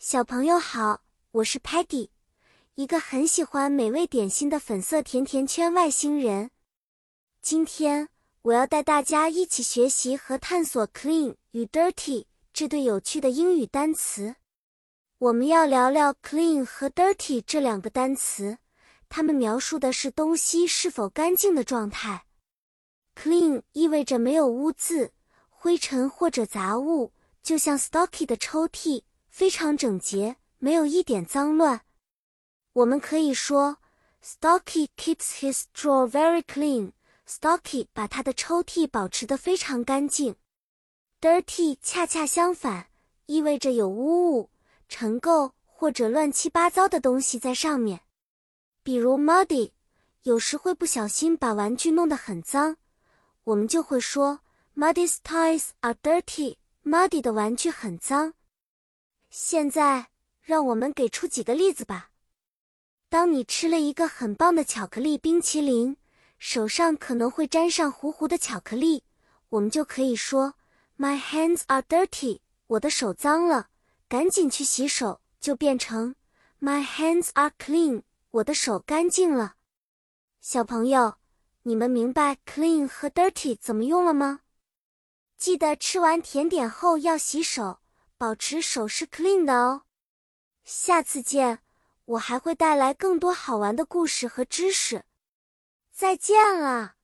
小朋友好，我是 Patty，一个很喜欢美味点心的粉色甜甜圈外星人。今天我要带大家一起学习和探索 “clean” 与 “dirty” 这对有趣的英语单词。我们要聊聊 “clean” 和 “dirty” 这两个单词，它们描述的是东西是否干净的状态。clean 意味着没有污渍、灰尘或者杂物，就像 Stocky 的抽屉。非常整洁，没有一点脏乱。我们可以说，Stocky keeps his drawer very clean. Stocky 把他的抽屉保持得非常干净。Dirty 恰恰相反，意味着有污物、尘垢或者乱七八糟的东西在上面。比如 Muddy，有时会不小心把玩具弄得很脏，我们就会说 Muddy's toys are dirty. Muddy 的玩具很脏。现在，让我们给出几个例子吧。当你吃了一个很棒的巧克力冰淇淋，手上可能会沾上糊糊的巧克力，我们就可以说：“My hands are dirty。”我的手脏了，赶紧去洗手，就变成 “My hands are clean。”我的手干净了。小朋友，你们明白 “clean” 和 “dirty” 怎么用了吗？记得吃完甜点后要洗手。保持手是 clean 的哦，下次见，我还会带来更多好玩的故事和知识。再见了。